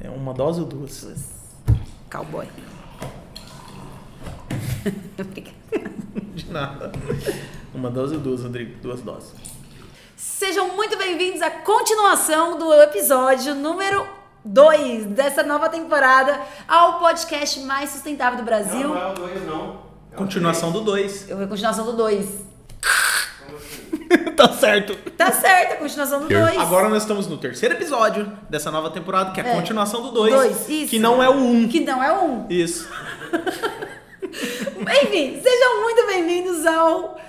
É uma dose ou duas? Duas. Cowboy. De nada. Uma dose ou duas, Rodrigo? Duas doses. Sejam muito bem-vindos à continuação do episódio número 2 dessa nova temporada ao podcast mais sustentável do Brasil. Não, não é o 2, não. É Continuação do dois. Eu vou a continuação do 2. Tá certo. Tá certo, a continuação do 2. Agora nós estamos no terceiro episódio dessa nova temporada, que é a É. continuação do dois. Dois, isso. Que não é o um. Que não é um. Isso. Enfim, sejam muito bem-vindos ao.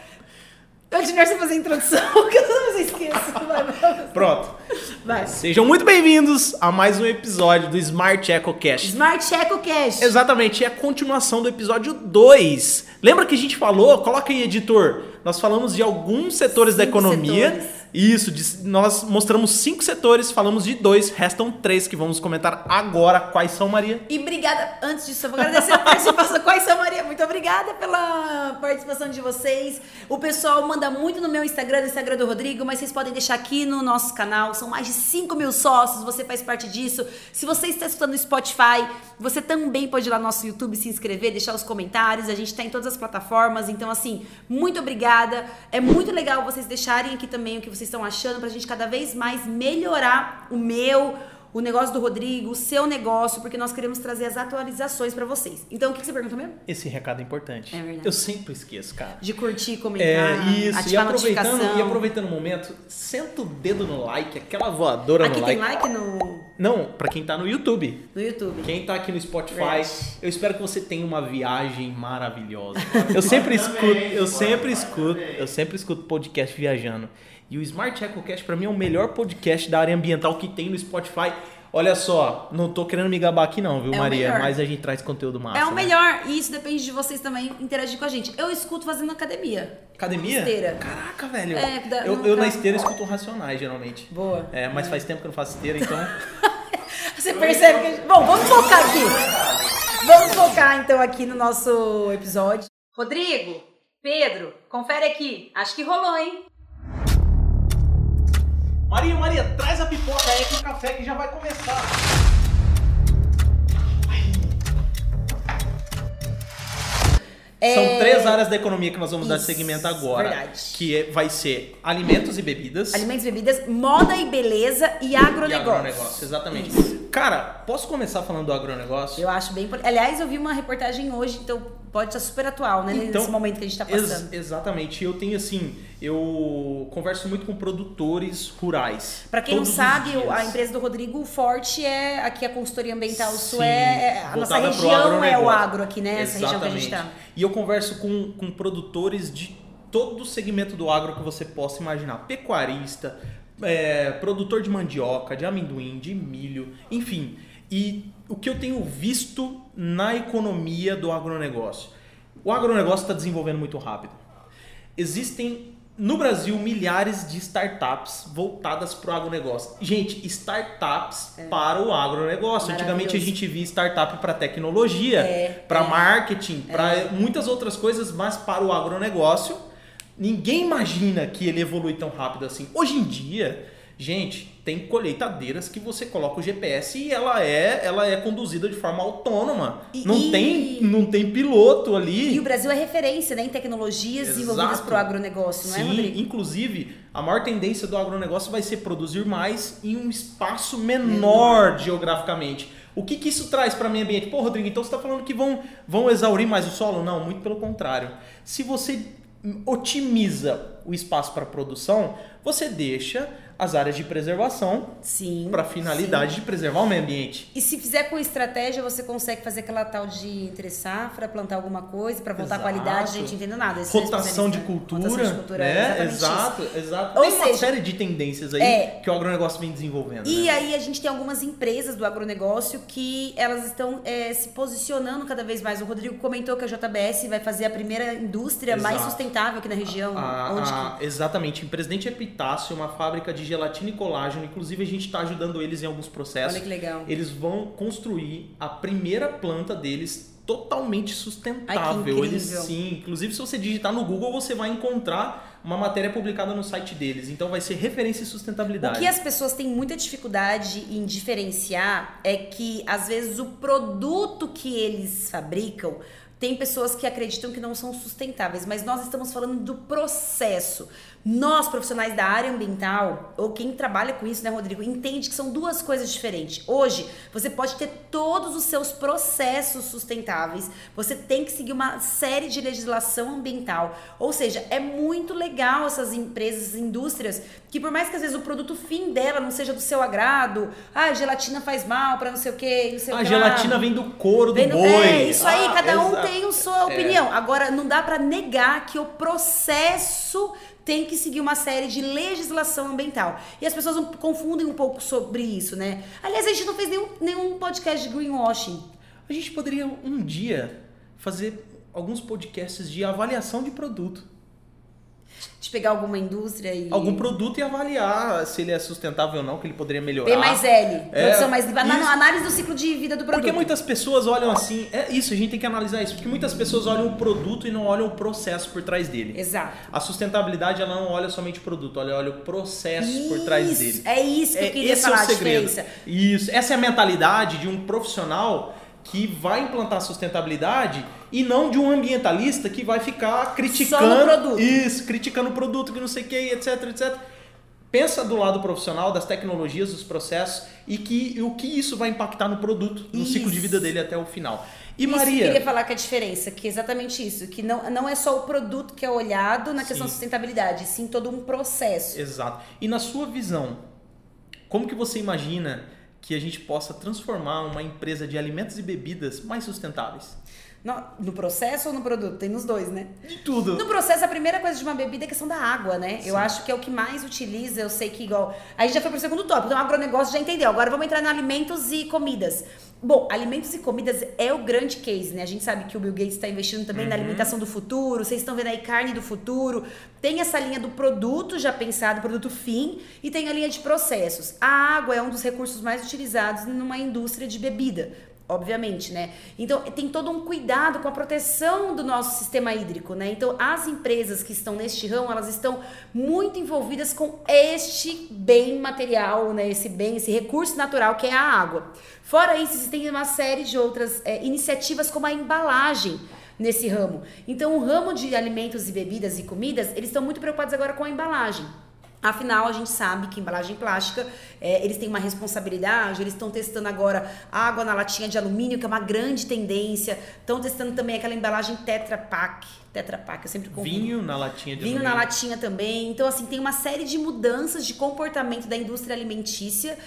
Eu continuar sem fazer a introdução, que eu vez esqueço. Vai, vai. Pronto. vai. Sejam muito bem-vindos a mais um episódio do Smart Echo Cast. Smart Checo Cash. Exatamente, é a continuação do episódio 2. Lembra que a gente falou? Coloca aí, editor. Nós falamos de alguns setores da Cinco economia. setores. Isso, nós mostramos cinco setores, falamos de dois, restam três que vamos comentar agora. Quais são, Maria? E obrigada, antes disso, eu vou agradecer a participação. Quais são, Maria? Muito obrigada pela participação de vocês. O pessoal manda muito no meu Instagram, no Instagram do Rodrigo, mas vocês podem deixar aqui no nosso canal. São mais de 5 mil sócios, você faz parte disso. Se você está escutando no Spotify, você também pode ir lá no nosso YouTube, se inscrever, deixar os comentários. A gente está em todas as plataformas. Então, assim, muito obrigada. É muito legal vocês deixarem aqui também o que vocês estão achando pra gente cada vez mais melhorar o meu o negócio do Rodrigo, o seu negócio, porque nós queremos trazer as atualizações pra vocês. Então, o que que você perguntou mesmo? Esse recado é importante. É verdade. Eu sempre esqueço, cara. De curtir, comentar, É isso, e ativar a aproveitando, notificação. e aproveitando o momento, senta o dedo no like, aquela voadora Aqui no tem like. like no, Não, pra quem tá no YouTube. no YouTube. Quem tá aqui no Spotify, eu espero que você tenha uma viagem maravilhosa. Eu sempre escuto, eu sempre escuto, eu sempre escuto podcast viajando. E o Smart EcoCast pra mim é o melhor podcast da área ambiental que tem no Spotify. Olha só, não tô querendo me gabar aqui não, viu, É Maria? Mas a gente traz conteúdo massa. É o né? melhor, e isso depende de vocês também interagir com a gente. Eu escuto fazendo academia. Academia? Esteira. Caraca, velho. É, da- eu, não eu na esteira escuto racionais, geralmente. Boa. É, mas faz tempo que eu não faço esteira, então. Você percebe que. a gente- Bom, vamos focar aqui. Vamos focar então aqui no nosso episódio. Rodrigo, Pedro, confere aqui. Acho que rolou, hein? Maria, Maria, traz a pipoca aí com o café que já vai começar. É, São três áreas da economia que nós vamos dar Isso, segmento agora. verdade. Que é- vai ser alimentos e bebidas. Alimentos e bebidas, moda e beleza e E agronegócio. agronegócio, exatamente. Cara, posso começar falando do agronegócio? Eu acho bem. Aliás, eu vi uma reportagem hoje, então pode estar super atual, né? Então, nesse momento que a gente tá Ex- passando. exatamente. Eu tenho assim, eu converso muito com produtores rurais. Pra quem não sabe, a empresa do Rodrigo Forte é aqui a consultoria ambiental sul é, é- a nossa região é o agro aqui, né? Essa região que a gente tá. Exatamente. E eu converso com, com produtores de todo o segmento do agro que você possa imaginar. Pecuarista, é, produtor de mandioca, de amendoim, de milho, enfim. E o que eu tenho visto na economia do agronegócio? O agronegócio está desenvolvendo muito rápido. Existem no Brasil milhares de startups voltadas para o agronegócio. Gente, startups para o agronegócio. Antigamente a É. Gente via startup para tecnologia, É, para é. marketing, para muitas outras coisas, mas para o agronegócio, ninguém imagina que ele evolui tão rápido assim. Hoje em dia, gente, tem colheitadeiras que você coloca o GPS e ela é, ela é conduzida de forma autônoma. E- não e- tem, não tem piloto ali. E o Brasil é referência né, em tecnologias Exato. desenvolvidas para o agronegócio, não é, Sim, Rodrigo? inclusive, a maior tendência do agronegócio vai ser produzir mais em um espaço menor geograficamente. O que, que isso traz para o meio ambiente? Pô, Rodrigo, então você está falando que vão, vão exaurir mais o solo? Não, muito pelo contrário. Se você otimiza o espaço para produção, você deixa as áreas de preservação Sim. para finalidade sim. de preservar o meio ambiente. E se fizer com estratégia, você consegue fazer aquela tal de entre safra, plantar alguma coisa para voltar Exato. a qualidade, a gente entendendo nada. É Rotação de cultura, Rotação de cultura, né? exatamente isso. Exato, exato. Ou Tem uma seja, série de tendências aí é. que o agronegócio vem desenvolvendo. E né? aí a gente tem algumas empresas do agronegócio que elas estão é, se posicionando cada vez mais. O Rodrigo comentou que a JBS vai fazer a primeira indústria mais Exato. sustentável aqui na região. A- onde a- exatamente, em Presidente Epitácio, uma fábrica de gelatina e colágeno. Inclusive, a gente está ajudando eles em alguns processos. Olha que legal. Eles vão construir a primeira planta deles totalmente sustentável. Ai. Eles sim, inclusive se você digitar no Google, você vai encontrar uma matéria publicada no site deles. Então vai ser referência em O sustentabilidade. que as pessoas têm muita dificuldade em diferenciar é que, às vezes, o produto que eles fabricam. Tem pessoas que acreditam que não são sustentáveis, mas nós estamos falando do processo. Nós, profissionais da área ambiental, ou quem trabalha com isso, né, Rodrigo, entende que são duas coisas diferentes. Hoje, você pode ter todos os seus processos sustentáveis, você tem que seguir uma série de legislação ambiental. Ou seja, é muito legal essas empresas, indústrias, que por mais que às vezes o produto fim dela não seja do seu agrado, ah, a gelatina faz mal para não sei o quê, não sei o A que gelatina lá. vem do couro do Vem boi. É, isso aí, Ah, cada um exato. tem a sua opinião. Agora, não dá pra negar que o processo tem que seguir uma série de legislação ambiental. E as pessoas confundem um pouco sobre isso, né? Aliás, a gente não fez nenhum, nenhum podcast de greenwashing. A gente poderia um dia fazer alguns podcasts de avaliação de produto. De pegar alguma indústria e... Algum produto e avaliar se ele é sustentável ou não, que ele poderia melhorar. P mais L, É, produção mais limpa, isso. Análise do ciclo de vida do produto. Porque muitas pessoas olham assim, é isso, a gente tem que analisar isso, porque muitas pessoas olham o produto e não olham o processo por trás dele. Exato. A sustentabilidade ela não olha somente o produto, ela olha o processo por trás Isso, dele. É isso que eu queria esse falar, é o segredo. Isso, essa é a mentalidade de um profissional que vai implantar sustentabilidade e não de um ambientalista que vai ficar criticando produto. isso, criticando o produto que não sei o que, etc, etc. Pensa do lado profissional das tecnologias, dos processos e que o que isso vai impactar no produto, no ciclo de Isso. vida dele até o final. E Isso que eu Maria, queria falar que é a diferença, que é exatamente isso, que não, não é só o produto que é olhado na questão Sim. de sustentabilidade, sim todo um processo. Exato. E na sua visão, como que você imagina que a gente possa transformar uma empresa de alimentos e bebidas mais sustentáveis? No, no processo ou no produto? Tem nos dois, né? De tudo. No processo, a primeira coisa de uma bebida é a questão da água, né? Eu Sim. acho que é o que mais utiliza. Eu sei que igual. A gente já foi pro segundo tópico, então o agronegócio já entendeu. Agora vamos entrar no alimentos e comidas. Bom, alimentos e comidas é o grande case, né? A gente sabe que o Bill Gates está investindo também na alimentação do futuro. Vocês estão vendo aí carne do futuro. Tem essa linha do produto já pensado, produto fim, e tem a linha de processos. A água é um dos recursos mais utilizados numa indústria de bebida obviamente, né? Então tem todo um cuidado com a proteção do nosso sistema hídrico, né? Então as empresas que estão neste ramo, elas estão muito envolvidas com este bem material, né? Esse bem, esse recurso natural que é a água. Fora isso, existem uma série de outras é, iniciativas como a embalagem nesse ramo. Então o ramo de alimentos e bebidas e comidas, eles estão muito preocupados agora com a embalagem. Afinal, a gente sabe que embalagem plástica, é, eles têm uma responsabilidade, eles estão testando agora água na latinha de alumínio, que é uma grande tendência. Estão testando também aquela embalagem Tetra Pak. Tetra Pak, eu sempre confundo. Vinho na latinha de Vinho na alumínio. latinha também. Então, assim, tem uma série de mudanças de comportamento da indústria alimentícia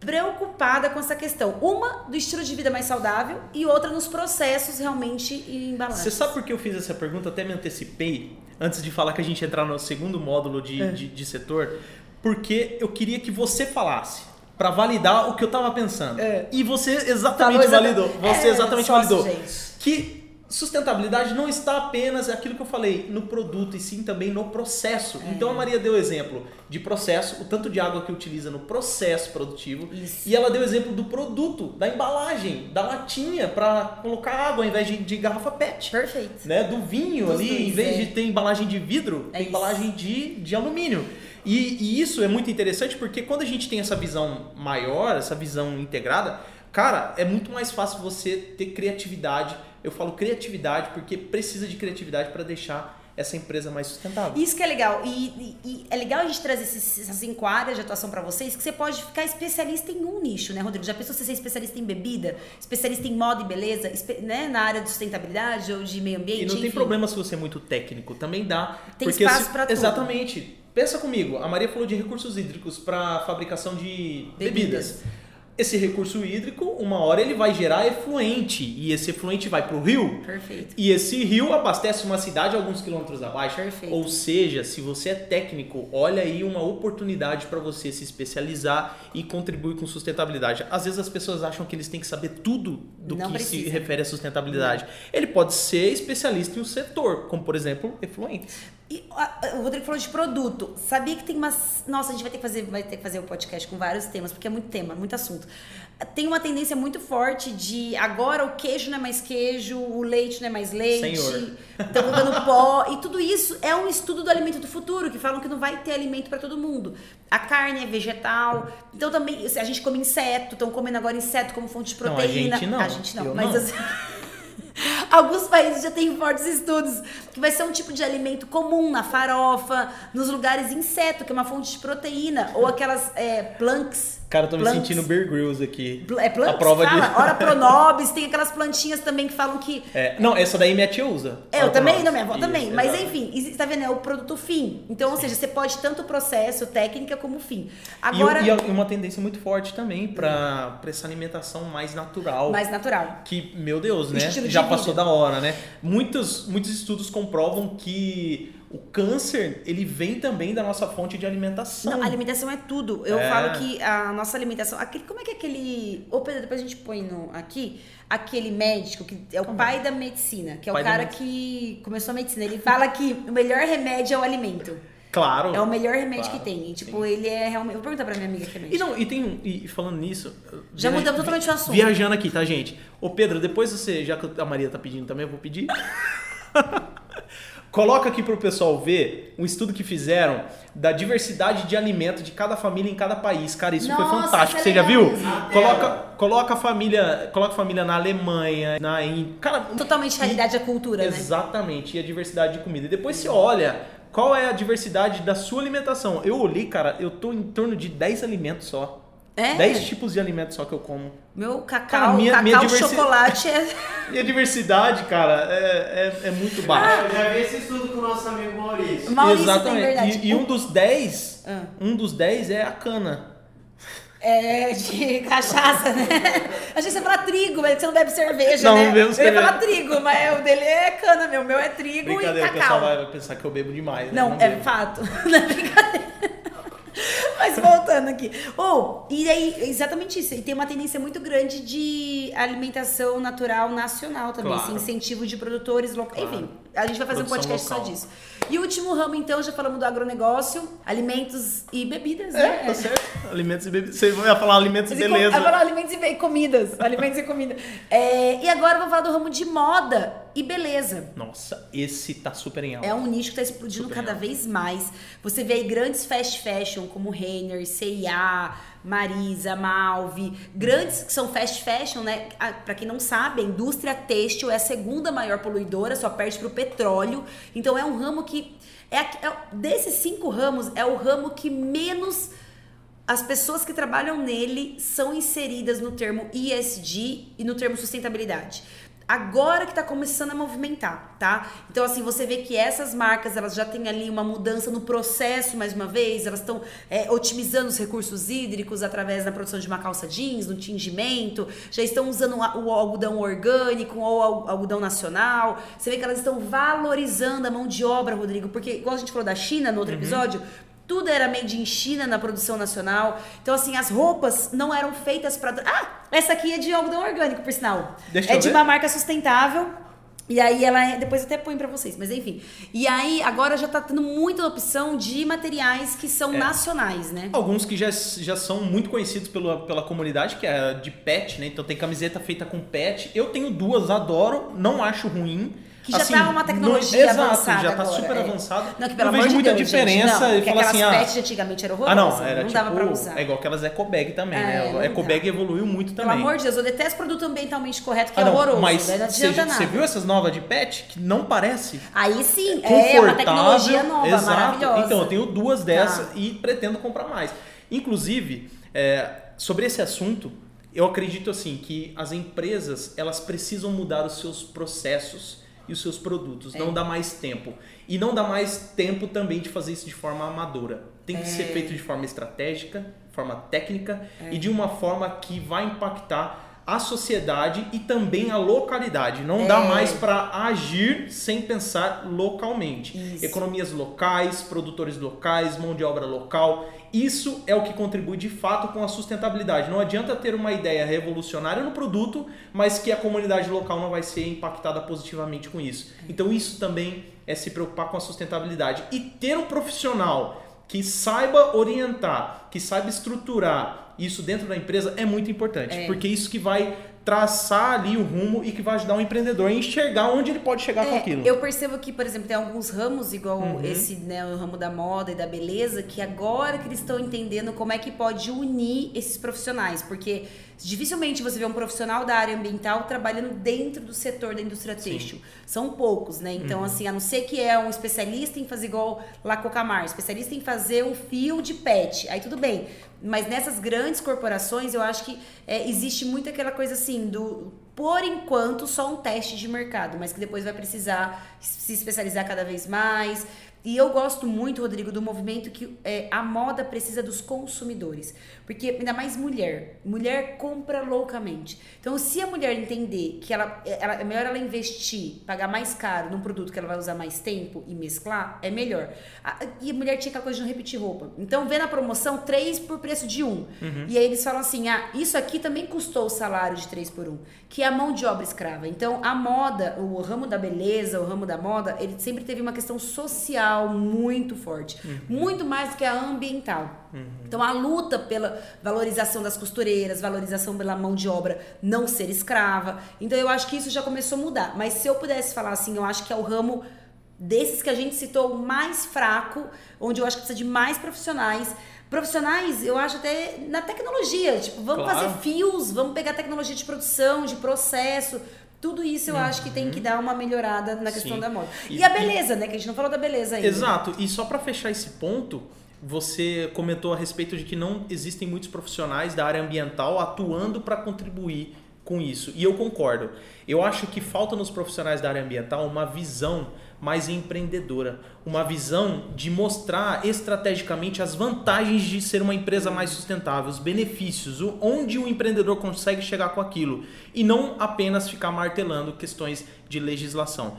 preocupada com essa questão. Uma do estilo de vida mais saudável e outra nos processos realmente e embalagem. Você sabe por que eu fiz essa pergunta? Até me antecipei antes de falar que a gente entrar no segundo módulo de, É. de, de setor, porque eu queria que você falasse para validar o que eu tava pensando. É. E você exatamente Falou validou. Você É, exatamente validou. gente. Que sustentabilidade não está apenas aquilo que eu falei no produto e sim também no processo. É. Então a Maria deu exemplo de processo, o tanto de água que utiliza no processo produtivo, Isso. e ela deu exemplo do produto, da embalagem, da latinha para colocar água ao invés de, de garrafa PET Perfeito. né, do vinho Dos ali, dois, em vez é. de ter embalagem de vidro, É tem embalagem de, de alumínio. E, e isso é muito interessante porque quando a gente tem essa visão maior, essa visão integrada, cara, é muito mais fácil você ter criatividade. Eu falo criatividade porque precisa de criatividade para deixar essa empresa mais sustentável. Isso que é legal. E, e- e é legal a gente trazer esses, essas cinco áreas de atuação pra vocês, que você pode ficar especialista em um nicho, né, Rodrigo? Já pensou você ser especialista em bebida, especialista em moda e beleza, né, na área de sustentabilidade ou de meio ambiente? E não tem enfim. problema se você é muito técnico, também dá. Tem espaço pra tudo. Exatamente. Pensa comigo, a Maria falou de recursos hídricos para fabricação de Bebidas. bebidas. Esse recurso hídrico, uma hora ele vai gerar efluente e esse efluente vai para o rio Perfeito. e esse rio abastece uma cidade alguns quilômetros abaixo. Perfeito. Ou seja, se você é técnico, olha aí uma oportunidade para você se especializar e contribuir com sustentabilidade. Às vezes as pessoas acham que eles têm que saber tudo do Não que se precisa. refere à sustentabilidade. Ele pode ser especialista em um setor, como por exemplo, efluentes. E, a- o Rodrigo falou de produto. Sabia que tem umas. Nossa, a gente vai ter que fazer, vai ter que fazer um podcast com vários temas, porque é muito tema, muito assunto. Tem uma tendência muito forte de agora o queijo não é mais queijo, o leite não é mais leite. Estão colocando pó. E tudo isso é um estudo do alimento do futuro, que falam que não vai ter alimento para todo mundo. A carne é vegetal. Então também, a gente come inseto, estão comendo agora inseto como fonte de Não, a proteína. gente não. A gente não, Eu mas não. assim, Alguns países já têm fortes estudos que vai ser um tipo de alimento comum na farofa, nos lugares inseto, que é uma fonte de proteína, ou aquelas é, planks. Cara, eu tô me Planks. sentindo Bear Grylls aqui. É planks? A prova Fala. de... Ora pronobis, tem aquelas plantinhas também que falam que É, não, essa daí minha tia usa. é, eu Ora, também, nós. não, minha avó Isso, também. Mas enfim, tá vendo? É o produto fim. Então, ou seja, você pode tanto o processo, técnica, como o fim. E Agora, E, e uma tendência muito forte também pra, pra essa alimentação mais natural. mais natural. Que, meu Deus, né? Estilo de Já vida. passou da hora, né? Muitos, muitos estudos comprovam que o câncer, ele vem também da nossa fonte de alimentação. Não, alimentação é tudo. Eu É. falo que a nossa alimentação. Aquele, como é que é aquele. Ô, Pedro, depois a gente põe no, aqui. Aquele médico que é o pai da medicina, que é Pai o cara que começou a medicina. Ele fala que o melhor remédio é o alimento. Claro. É o melhor remédio Claro, que tem. E, tipo, sim. ele é realmente. Vou perguntar pra minha amiga que é E não, e tem um- e falando nisso, Já via- mudamos totalmente o assunto. Viajando aqui, tá, gente? Ô Pedro, depois você, já que a Maria tá pedindo também, eu vou pedir. Coloca aqui pro pessoal ver um estudo que fizeram da diversidade de alimento de cada família em cada país. Cara, isso foi Nossa, fantástico. isso é Você já viu? Coloca, coloca a família, coloca a família na Alemanha, na em, cara, Totalmente realidade da cultura, né? Exatamente, e a diversidade de comida. E depois você olha qual é a diversidade da sua alimentação. Eu olhei, cara, eu tô em torno de 10 alimentos só. É? 10 tipos de alimentos só que eu como. Meu cacau, Cara, minha- cacau minha diversi- chocolate é. E a diversidade, cara, é, é, é muito Ah, baixa. eu já vi esse estudo com o nosso amigo Maurício. Maurício tem Exatamente. verdade. E, e um dos 10, Ah. um dos 10 é a cana. É, de cachaça, né? Que você ia falar trigo, mas você não bebe cerveja, Não, né? não bebo Eu cerveja. ia falar trigo, mas o dele é cana, meu. O meu é trigo e Brincadeira, o pessoal cacau. vai pensar que eu bebo demais. né? Não, é bebo. fato. Não é brincadeira. Mas voltando aqui. Ou, e aí, exatamente isso. E tem uma tendência muito grande de alimentação natural nacional também. Claro. Esse incentivo de produtores locais. Claro. Enfim, a gente vai fazer Produção um podcast local. só disso. E o último ramo, então, já falamos do agronegócio, alimentos e bebidas, É, né? tá certo. Alimentos e bebidas. Você vai falar alimentos e beleza. com- Vai falar alimentos e comidas. Alimentos e comida. É, e agora vamos falar do ramo de moda e beleza. Nossa, esse tá super em alta. É um nicho que está explodindo Super cada vez mais. Você vê aí grandes fast fashion como Renner, C&A, Marisa, Malve, grandes que são fast fashion, né? Ah, Pra quem não sabe, a indústria têxtil é a segunda maior poluidora, só perde pro petróleo. Então é um ramo que é, é desses cinco ramos é o ramo que menos as pessoas que trabalham nele são inseridas no termo ESG e no termo sustentabilidade. Agora que tá começando a movimentar, tá? Então, assim, você vê que essas marcas, elas já têm ali uma mudança no processo, mais uma vez, elas estão é, otimizando os recursos hídricos através da produção de uma calça jeans, no tingimento, já estão usando o algodão orgânico ou algodão nacional. Você vê que elas estão valorizando a mão de obra, Rodrigo, porque, igual a gente falou da China no outro episódio, tudo era made in China na produção nacional. Então, assim, as roupas não eram feitas para. Ah, essa aqui é de algodão orgânico, por sinal. Deixa é de ver. uma marca sustentável. E aí ela é. Depois até põe pra vocês, mas enfim. E aí agora já tá tendo muita opção de materiais que É. são nacionais, né? Alguns que já, já são muito conhecidos pela, pela comunidade, que é de pet, né? Então tem camiseta feita com pet. Eu tenho duas, adoro, não acho ruim. Que já tá uma tecnologia não- exato, avançada já tá agora, super é. avançado. Não, que pelo eu vejo de muita Deus, diferença não, e porque fala assim, ah, pets antigamente eram ah, não, era não tipo, dava pra usar. é igual aquelas eco bag também, É, né? não A eco dá. bag evoluiu muito Pelo também. amor de Deus, eu detesto produto ambientalmente correto, que Ah, é horroroso. mas daí não você adianta nada. você viu essas novas de pet que não parece Aí sim, é confortável, uma tecnologia nova, exato. maravilhosa. Então, eu tenho duas dessas Tá. e pretendo comprar mais. Inclusive, é, sobre esse assunto, eu acredito assim que as empresas elas precisam mudar os seus processos e os seus produtos. É. Não dá mais tempo. E não dá mais tempo também de fazer isso de forma amadora. Tem que É. ser feito de forma estratégica, forma técnica e de uma forma que vai impactar a sociedade e também a localidade. Não dá É. mais para agir sem pensar localmente. Isso. Economias locais, produtores locais, mão de obra local. Isso é o que contribui de fato com a sustentabilidade. Não adianta ter uma ideia revolucionária no produto, mas que a comunidade local não vai ser impactada positivamente com isso. Então isso também é se preocupar com a sustentabilidade e ter um profissional que saiba orientar, que saiba estruturar isso dentro da empresa é muito importante, É. porque isso que vai traçar ali o rumo e que vai ajudar o empreendedor a enxergar onde ele pode chegar com É, aquilo. Eu percebo que, por exemplo, tem alguns ramos, igual Uhum. esse, né, o ramo da moda e da beleza, que agora que eles estão entendendo como é que pode unir esses profissionais, porque dificilmente você vê um profissional da área ambiental trabalhando dentro do setor da indústria têxtil. São poucos, né? Então, Uhum. assim, a não ser que é um especialista em fazer igual La Cocamar, especialista em fazer um fio de pet, aí tudo bem. Mas nessas grandes corporações, eu acho que é, existe muito aquela coisa assim do por enquanto só um teste de mercado, mas que depois vai precisar se especializar cada vez mais. E eu gosto muito, Rodrigo, do movimento que é, a moda precisa dos consumidores. Porque ainda mais mulher. Mulher compra loucamente. Então, se a mulher entender que ela, ela, é melhor ela investir, pagar mais caro num produto que ela vai usar mais tempo e mesclar, é melhor. A- E a mulher tinha aquela coisa de não repetir roupa. Então, vê na promoção três por preço de um. E aí eles falam assim: ah, isso aqui também custou o salário de três por um, que é a mão de obra escrava. Então, a moda, o ramo da beleza, o ramo da moda, ele sempre teve uma questão social muito forte. Muito mais do que a ambiental. Então, a luta pela valorização das costureiras, valorização pela mão de obra não ser escrava. Então, eu acho que isso já começou a mudar. Mas se eu pudesse falar assim, eu acho que é o ramo desses que a gente citou, mais fraco, onde eu acho que precisa de mais profissionais. Profissionais, eu acho até na tecnologia, tipo, vamos Claro. fazer fios, vamos pegar tecnologia de produção, de processo. Tudo isso eu acho que tem que dar uma melhorada na questão Sim. da moda. E, E- a beleza, né? Que a gente não falou da beleza ainda. Exato. E só para fechar esse ponto, você comentou a respeito de que não existem muitos profissionais da área ambiental atuando para contribuir com isso. E eu concordo. Eu acho que falta nos profissionais da área ambiental uma visão mais empreendedora, uma visão de mostrar estrategicamente as vantagens de ser uma empresa mais sustentável, os benefícios, onde o empreendedor consegue chegar com aquilo e não apenas ficar martelando questões de legislação.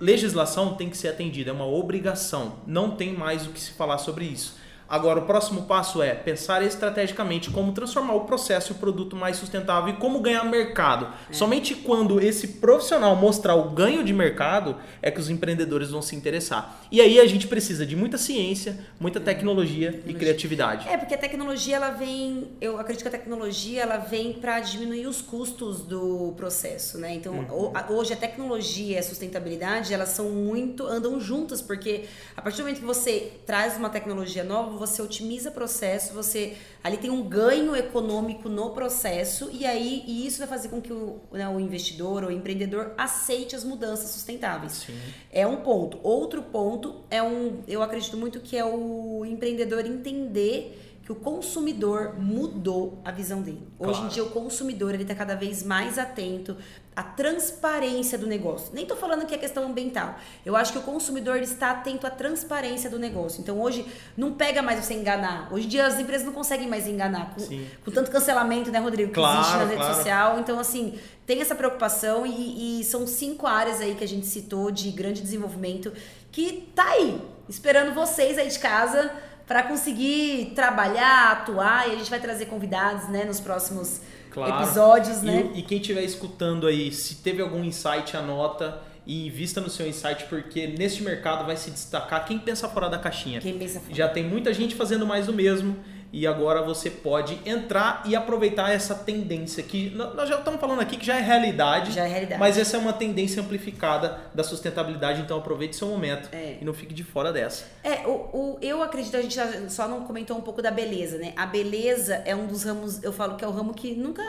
Legislação tem que ser atendida, é uma obrigação. Não tem mais o que se falar sobre isso. Agora, o próximo passo é pensar estrategicamente como transformar o processo e o produto mais sustentável e como ganhar mercado. Somente quando esse profissional mostrar o ganho de mercado é que os empreendedores vão se interessar. E aí a gente precisa de muita ciência, muita tecnologia e criatividade. É, porque a tecnologia, ela vem. Eu acredito que a tecnologia ela vem para diminuir os custos do processo, né? Então, Uhum. hoje a tecnologia e a sustentabilidade, elas são muito. andam juntas, porque a partir do momento que você traz uma tecnologia nova, você otimiza o processo, você ali tem um ganho econômico no processo, e aí e isso vai fazer com que o, né, o investidor ou o empreendedor aceite as mudanças sustentáveis. Sim. É um ponto. Outro ponto é um, eu acredito muito que é o empreendedor entender que o consumidor mudou a visão dele. Hoje em Claro. dia o consumidor ele está cada vez mais atento à transparência do negócio. Nem estou falando que é questão ambiental. Eu acho que o consumidor ele está atento à transparência do negócio. Então hoje não pega mais você enganar. Hoje em dia as empresas não conseguem mais enganar com, com tanto cancelamento, né, Rodrigo, que Claro, existe na rede claro. social. Então assim tem essa preocupação e, e são cinco áreas aí que a gente citou de grande desenvolvimento que tá aí esperando vocês aí de casa para conseguir trabalhar, atuar e a gente vai trazer convidados, né, nos próximos Claro. episódios, E, né? e quem estiver escutando aí, se teve algum insight, anota e invista no seu insight, porque neste mercado vai se destacar quem pensa fora da caixinha. Quem pensa fora. Já tem muita gente fazendo mais do mesmo e agora você pode entrar e aproveitar essa tendência que nós já estamos falando aqui que já é realidade, Já é realidade. mas essa é uma tendência amplificada da sustentabilidade, então aproveite seu momento É. e não fique de fora dessa. É, o, o- eu acredito, a gente já- só não comentou um pouco da beleza, né? A beleza é um dos ramos, eu falo que é o ramo que nunca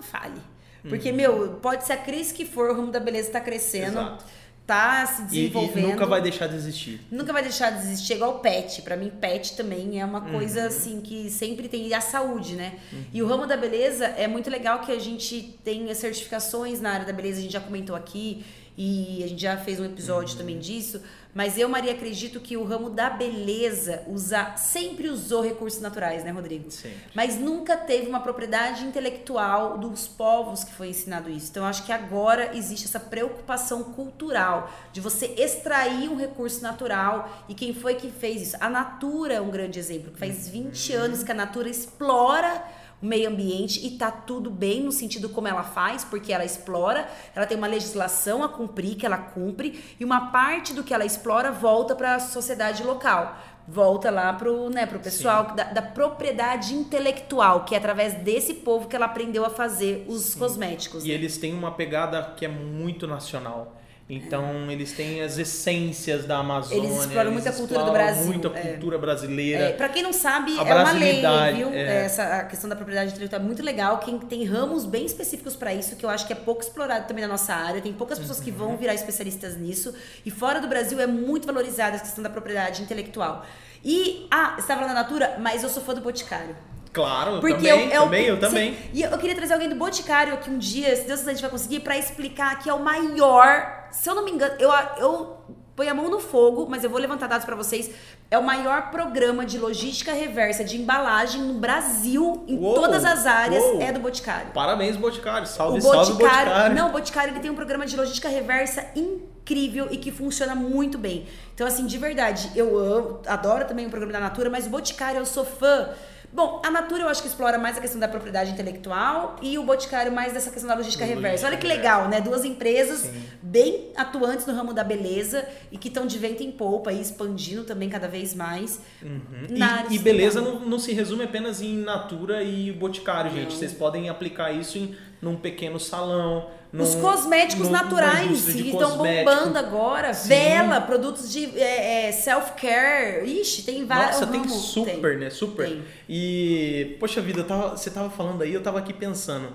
fale. Porque, meu, pode ser a crise que for, o ramo da beleza tá crescendo, Exato. Tá se E, desenvolvendo. e nunca vai deixar de existir. Nunca vai deixar de existir, é igual o pet. Pra mim, pet também é uma coisa Uhum. assim que sempre tem. E a saúde, né? E o ramo da beleza é muito legal que a gente tem certificações na área da beleza, a gente já comentou aqui. E a gente já fez um episódio Uhum. também disso, mas eu, Maria, acredito que o ramo da beleza usa, sempre usou recursos naturais, né, Rodrigo? Sempre. Mas nunca teve uma propriedade intelectual dos povos que foi ensinado isso. Então, eu acho que agora existe essa preocupação cultural de você extrair um recurso natural. E quem foi que fez isso? A Natura é um grande exemplo. que Faz 20 anos que a Natura explora o meio ambiente e tá tudo bem no sentido como ela faz, porque ela explora, ela tem uma legislação a cumprir, que ela cumpre, e uma parte do que ela explora volta para a sociedade local. Volta lá pro, né, pro pessoal da, da propriedade intelectual, que é através desse povo que ela aprendeu a fazer os cosméticos. E eles têm uma pegada que é muito nacional. Então, eles têm as essências da Amazônia. Eles exploram muita cultura do exploram Brasil, Muita é. cultura brasileira. É, pra quem não sabe, é uma lei, viu? é. Essa a questão da propriedade intelectual é muito legal. Quem tem ramos bem específicos pra isso, que eu acho que é pouco explorado também na nossa área. Tem poucas pessoas que Uhum. vão virar especialistas nisso. E fora do Brasil é muito valorizada a questão da propriedade intelectual. E, ah, você estava falando da Natura, mas eu sou fã do Boticário. Claro, eu Porque também, eu, eu, também, eu também. Sim, e eu queria trazer alguém do Boticário aqui um dia, se Deus quiser a gente vai conseguir, pra explicar que é o maior, se eu não me engano, eu, eu ponho a mão no fogo, mas eu vou levantar dados pra vocês, é o maior programa de logística reversa de embalagem no Brasil, em Uou, todas as áreas, uou. é do Boticário. Parabéns, Boticário. Salve, O salve, Boticário, Boticário. não, o Boticário ele tem um programa de logística reversa incrível e que funciona muito bem. Então assim, de verdade, eu amo, adoro também o programa da Natura, mas o Boticário eu sou fã. Bom, a Natura eu acho que explora mais a questão da propriedade intelectual e o Boticário mais dessa questão da logística Logística reversa. Olha que legal, né? Duas empresas Sim. bem atuantes no ramo da beleza e que estão de vento em polpa e expandindo também cada vez mais. Uhum. E, e beleza não, não se resume apenas em Natura e Boticário, gente. Vocês podem aplicar isso em num pequeno salão. Os cosméticos num- naturais estão bombando agora. Sim. Vela, produtos de é, é, self-care. Ixi, tem vários. Nossa, tem super, tem. né? Super. Tem. E, poxa vida, tava- você tava falando aí, eu tava aqui pensando.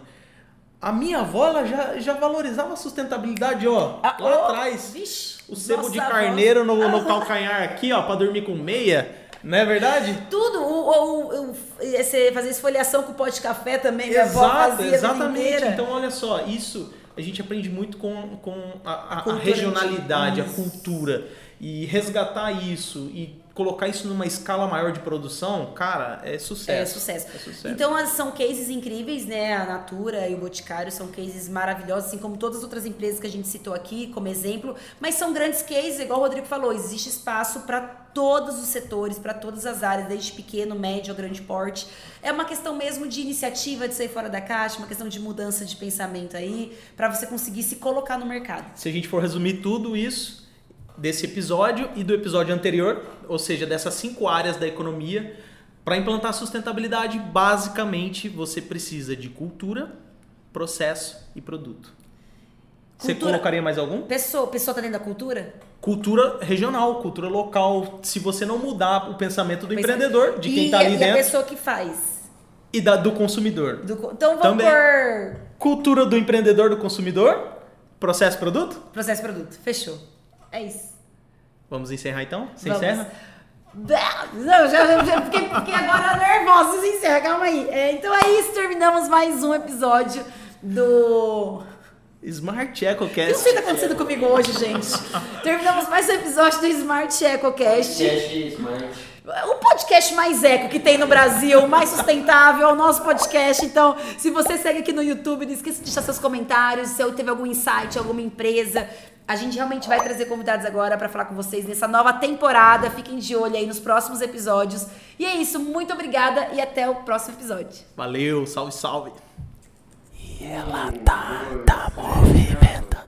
A minha avó, ela já, já valorizava a sustentabilidade, ó. Ah, lá oh, atrás. Vixe, O sebo de avó. carneiro no, no calcanhar aqui, ó, pra dormir com meia. Não é verdade? Tudo. O, o, o- esse, fazer esfoliação com pó de café também. Minha avó Exato, fazia exatamente. Então, olha só, isso a gente aprende muito com, com a, a- a regionalidade, a cultura. E resgatar isso e colocar isso numa escala maior de produção, cara, é sucesso. É sucesso. É sucesso. Então são cases incríveis, né? A Natura e o Boticário são cases maravilhosos, assim como todas as outras empresas que a gente citou aqui como exemplo. Mas são grandes cases, igual o Rodrigo falou, existe espaço para todos os setores, para todas as áreas, desde pequeno, médio grande porte. É uma questão mesmo de iniciativa, de sair fora da caixa, uma questão de mudança de pensamento aí, para você conseguir se colocar no mercado. Se a gente for resumir tudo isso desse episódio e do episódio anterior, ou seja, dessas cinco áreas da economia, para implantar a sustentabilidade, basicamente você precisa de cultura, processo e produto. Você Cultura- colocaria mais algum? Pessoa, pessoa tá dentro da cultura? Cultura regional, cultura local. Se você não mudar o pensamento do empreendedor, de quem e, está ali e a dentro, pessoa que faz. e da, do consumidor. Do então vamos Também. por Cultura do empreendedor, do consumidor, processo produto. processo produto. Fechou. É isso. Vamos encerrar então? Você Vamos. encerra? Não, já, já fiquei, fiquei agora nervosa. Você encerra, calma aí. É, então é isso, terminamos mais um episódio do. Smart EcoCast. não sei o que tá acontecendo comigo hoje, gente? terminamos mais um episódio do Smart EcoCast. O podcast mais eco que tem no Brasil, mais sustentável, é o nosso podcast. Então, se você segue aqui no YouTube, não esqueça de deixar seus comentários, se eu teve algum insight, alguma empresa. A gente realmente vai trazer convidados agora para falar com vocês nessa nova temporada. Fiquem de olho aí nos próximos episódios. E é isso, muito obrigada e até o próximo episódio. Valeu, salve, salve. Tá bom.